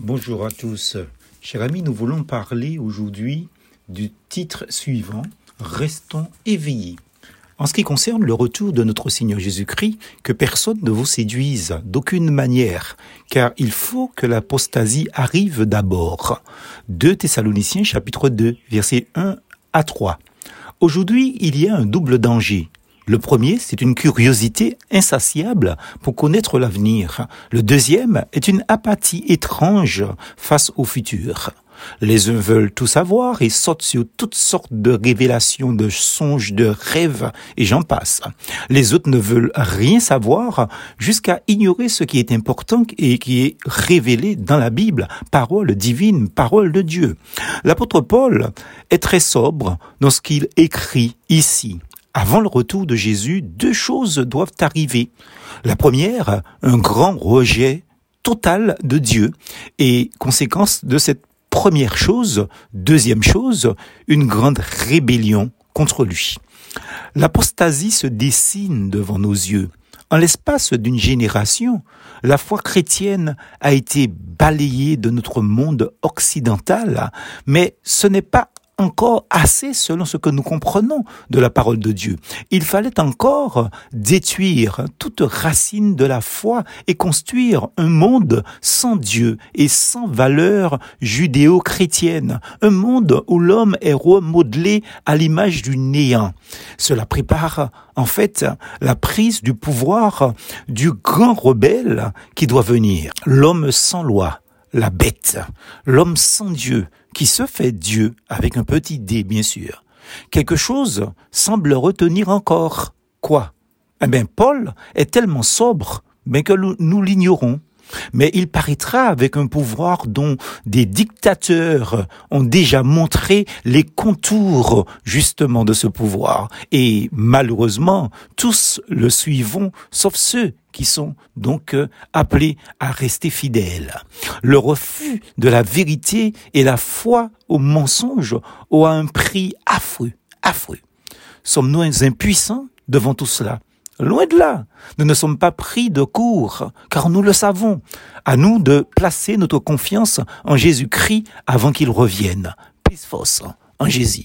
Bonjour à tous. Chers amis, nous voulons parler aujourd'hui du titre suivant, Restons éveillés. En ce qui concerne le retour de notre Seigneur Jésus-Christ, que personne ne vous séduise d'aucune manière, car il faut que l'apostasie arrive d'abord. 2 Thessaloniciens chapitre 2, versets 1 à 3. Aujourd'hui, il y a un double danger. Le premier, c'est une curiosité insatiable pour connaître l'avenir. Le deuxième est une apathie étrange face au futur. Les uns veulent tout savoir et sautent sur toutes sortes de révélations, de songes, de rêves, et j'en passe. Les autres ne veulent rien savoir jusqu'à ignorer ce qui est important et qui est révélé dans la Bible, parole divine, parole de Dieu. L'apôtre Paul est très sobre dans ce qu'il écrit ici avant le retour de Jésus, deux choses doivent arriver. La première, un grand rejet total de Dieu et conséquence de cette première chose, deuxième chose, une grande rébellion contre lui. L'apostasie se dessine devant nos yeux. En l'espace d'une génération, la foi chrétienne a été balayée de notre monde occidental, mais ce n'est pas encore assez selon ce que nous comprenons de la parole de Dieu. Il fallait encore détruire toute racine de la foi et construire un monde sans Dieu et sans valeur judéo-chrétienne, un monde où l'homme est remodelé à l'image du néant. Cela prépare en fait la prise du pouvoir du grand rebelle qui doit venir, l'homme sans loi, la bête, l'homme sans Dieu, qui se fait Dieu avec un petit d, bien sûr. Quelque chose semble retenir encore. Quoi? Eh bien, Paul est tellement sobre, mais que nous l'ignorons mais il paraîtra avec un pouvoir dont des dictateurs ont déjà montré les contours justement de ce pouvoir. Et malheureusement, tous le suivront, sauf ceux qui sont donc euh, appelés à rester fidèles. Le refus de la vérité et la foi au mensonge ont un prix affreux, affreux. Sommes-nous impuissants devant tout cela? Loin de là. Nous ne sommes pas pris de court, car nous le savons. À nous de placer notre confiance en Jésus-Christ avant qu'il revienne. Plus force en Jésus.